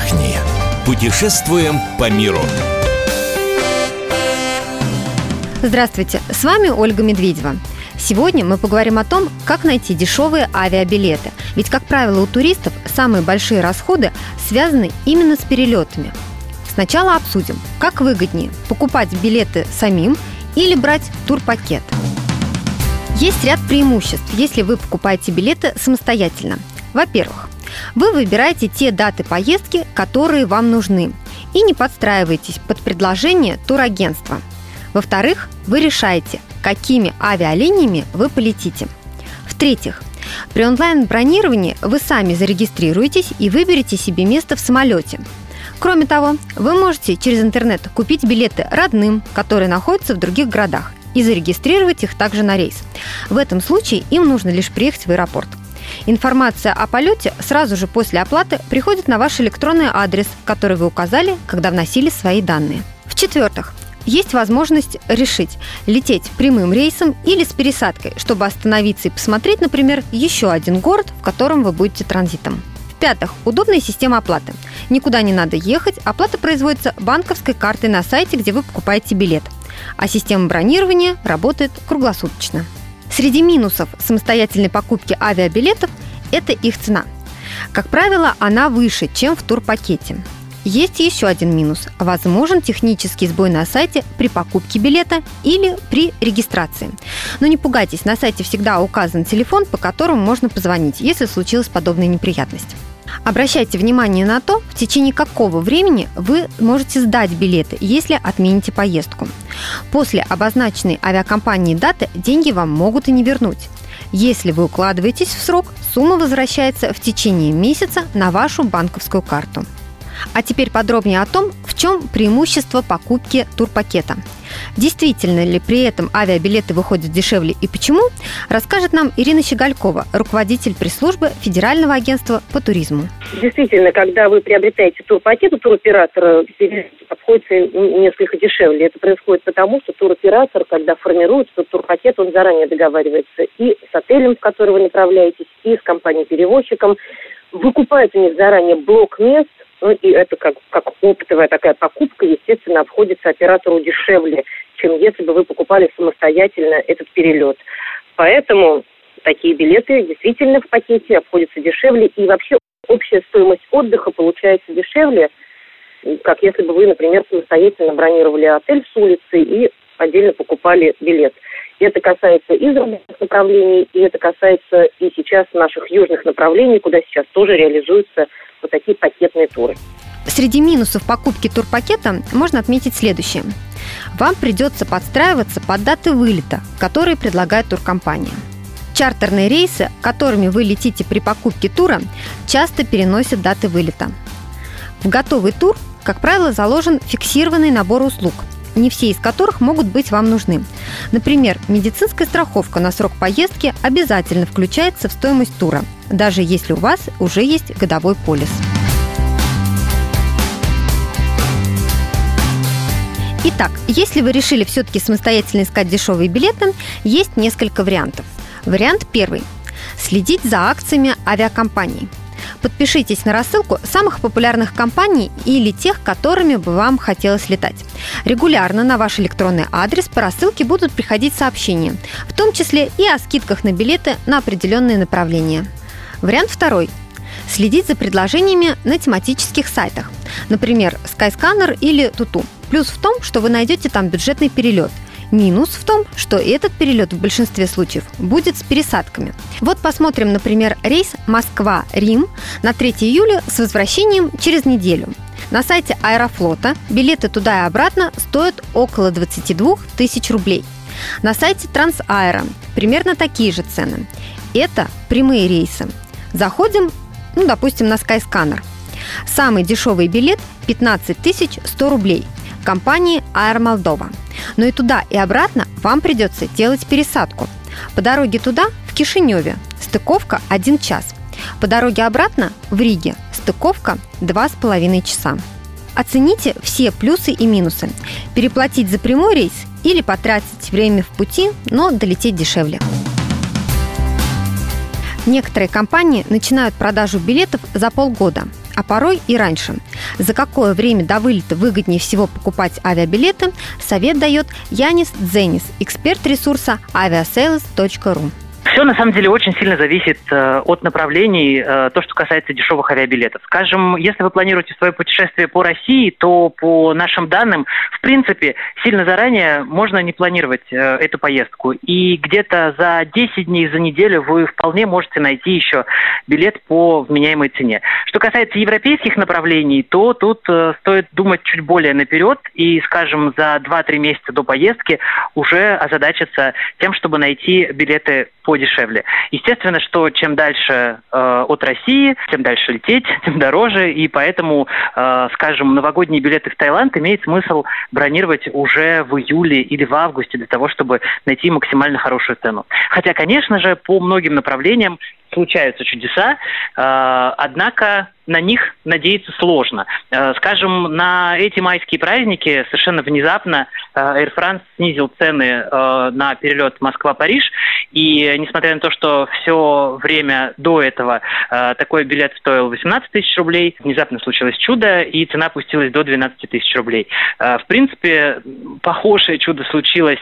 отдохни. Путешествуем по миру. Здравствуйте, с вами Ольга Медведева. Сегодня мы поговорим о том, как найти дешевые авиабилеты. Ведь, как правило, у туристов самые большие расходы связаны именно с перелетами. Сначала обсудим, как выгоднее покупать билеты самим или брать турпакет. Есть ряд преимуществ, если вы покупаете билеты самостоятельно. Во-первых, вы выбираете те даты поездки, которые вам нужны, и не подстраиваетесь под предложение турагентства. Во-вторых, вы решаете, какими авиалиниями вы полетите. В-третьих, при онлайн-бронировании вы сами зарегистрируетесь и выберете себе место в самолете. Кроме того, вы можете через интернет купить билеты родным, которые находятся в других городах, и зарегистрировать их также на рейс. В этом случае им нужно лишь приехать в аэропорт. Информация о полете сразу же после оплаты приходит на ваш электронный адрес, который вы указали, когда вносили свои данные. В-четвертых, есть возможность решить, лететь прямым рейсом или с пересадкой, чтобы остановиться и посмотреть, например, еще один город, в котором вы будете транзитом. В-пятых, удобная система оплаты. Никуда не надо ехать, оплата производится банковской картой на сайте, где вы покупаете билет. А система бронирования работает круглосуточно. Среди минусов самостоятельной покупки авиабилетов – это их цена. Как правило, она выше, чем в турпакете. Есть еще один минус. Возможен технический сбой на сайте при покупке билета или при регистрации. Но не пугайтесь, на сайте всегда указан телефон, по которому можно позвонить, если случилась подобная неприятность. Обращайте внимание на то, в течение какого времени вы можете сдать билеты, если отмените поездку. После обозначенной авиакомпании даты деньги вам могут и не вернуть. Если вы укладываетесь в срок, сумма возвращается в течение месяца на вашу банковскую карту. А теперь подробнее о том, в чем преимущество покупки турпакета. Действительно ли при этом авиабилеты выходят дешевле и почему, расскажет нам Ирина Щеголькова, руководитель пресс-службы Федерального агентства по туризму. Действительно, когда вы приобретаете турпакет у туроператора, обходится несколько дешевле. Это происходит потому, что туроператор, когда формирует этот турпакет, он заранее договаривается и с отелем, в который вы направляетесь, и с компанией-перевозчиком, выкупает у них заранее блок мест, ну и это как, как опытовая такая покупка, естественно, обходится оператору дешевле, чем если бы вы покупали самостоятельно этот перелет. Поэтому такие билеты действительно в пакете обходятся дешевле, и вообще общая стоимость отдыха получается дешевле, как если бы вы, например, самостоятельно бронировали отель с улицы и отдельно покупали билет. Это касается и западных направлений, и это касается и сейчас наших южных направлений, куда сейчас тоже реализуются вот такие пакетные туры. Среди минусов покупки турпакета можно отметить следующее. Вам придется подстраиваться под даты вылета, которые предлагает туркомпания. Чартерные рейсы, которыми вы летите при покупке тура, часто переносят даты вылета. В готовый тур, как правило, заложен фиксированный набор услуг – не все из которых могут быть вам нужны. Например, медицинская страховка на срок поездки обязательно включается в стоимость тура, даже если у вас уже есть годовой полис. Итак, если вы решили все-таки самостоятельно искать дешевые билеты, есть несколько вариантов. Вариант первый. Следить за акциями авиакомпаний – Подпишитесь на рассылку самых популярных компаний или тех, которыми бы вам хотелось летать. Регулярно на ваш электронный адрес по рассылке будут приходить сообщения, в том числе и о скидках на билеты на определенные направления. Вариант второй следить за предложениями на тематических сайтах, например, Skyscanner или Tutu. Плюс в том, что вы найдете там бюджетный перелет – Минус в том, что этот перелет в большинстве случаев будет с пересадками. Вот посмотрим, например, рейс Москва-Рим на 3 июля с возвращением через неделю. На сайте Аэрофлота билеты туда и обратно стоят около 22 тысяч рублей. На сайте Трансаэро примерно такие же цены. Это прямые рейсы. Заходим, ну, допустим, на Skyscanner. Самый дешевый билет 15 100 рублей компании Air Moldova. Но и туда, и обратно вам придется делать пересадку. По дороге туда, в Кишиневе, стыковка 1 час. По дороге обратно, в Риге, стыковка 2,5 часа. Оцените все плюсы и минусы. Переплатить за прямой рейс или потратить время в пути, но долететь дешевле. Некоторые компании начинают продажу билетов за полгода, а порой и раньше. За какое время до вылета выгоднее всего покупать авиабилеты, совет дает Янис Дзенис, эксперт ресурса aviasales.ru. Все на самом деле очень сильно зависит э, от направлений, э, то, что касается дешевых авиабилетов. Скажем, если вы планируете свое путешествие по России, то по нашим данным, в принципе, сильно заранее можно не планировать э, эту поездку. И где-то за 10 дней, за неделю вы вполне можете найти еще билет по вменяемой цене. Что касается европейских направлений, то тут э, стоит думать чуть более наперед и, скажем, за 2-3 месяца до поездки уже озадачиться тем, чтобы найти билеты подешевле. Естественно, что чем дальше э, от России, тем дальше лететь, тем дороже, и поэтому, э, скажем, новогодние билеты в Таиланд имеет смысл бронировать уже в июле или в августе для того, чтобы найти максимально хорошую цену. Хотя, конечно же, по многим направлениям случаются чудеса, э, однако на них надеяться сложно. Э, скажем, на эти майские праздники совершенно внезапно э, Air France снизил цены на перелет Москва-Париж, и несмотря на то, что все время до этого такой билет стоил 18 тысяч рублей, внезапно случилось чудо, и цена опустилась до 12 тысяч рублей. В принципе, похожее чудо случилось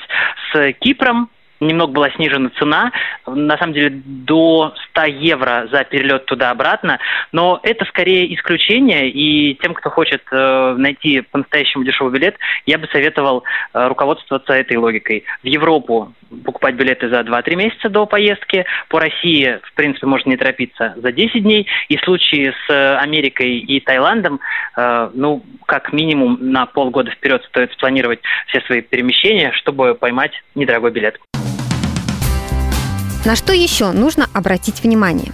с Кипром, немного была снижена цена, на самом деле до 100 евро за перелет туда-обратно, но это скорее исключение, и тем, кто хочет э, найти по-настоящему дешевый билет, я бы советовал э, руководствоваться этой логикой. В Европу покупать билеты за 2-3 месяца до поездки, по России, в принципе, можно не торопиться за 10 дней, и в случае с Америкой и Таиландом, э, ну, как минимум на полгода вперед стоит спланировать все свои перемещения, чтобы поймать недорогой билет. На что еще нужно обратить внимание?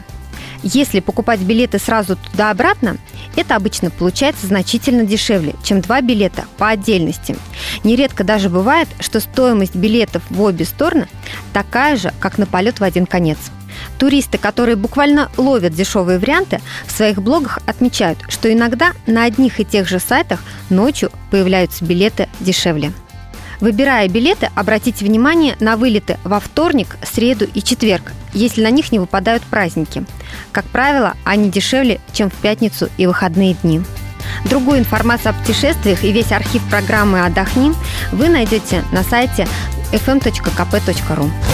Если покупать билеты сразу туда-обратно, это обычно получается значительно дешевле, чем два билета по отдельности. Нередко даже бывает, что стоимость билетов в обе стороны такая же, как на полет в один конец. Туристы, которые буквально ловят дешевые варианты, в своих блогах отмечают, что иногда на одних и тех же сайтах ночью появляются билеты дешевле. Выбирая билеты, обратите внимание на вылеты во вторник, среду и четверг, если на них не выпадают праздники. Как правило, они дешевле, чем в пятницу и выходные дни. Другую информацию о путешествиях и весь архив программы «Отдохни» вы найдете на сайте fm.kp.ru.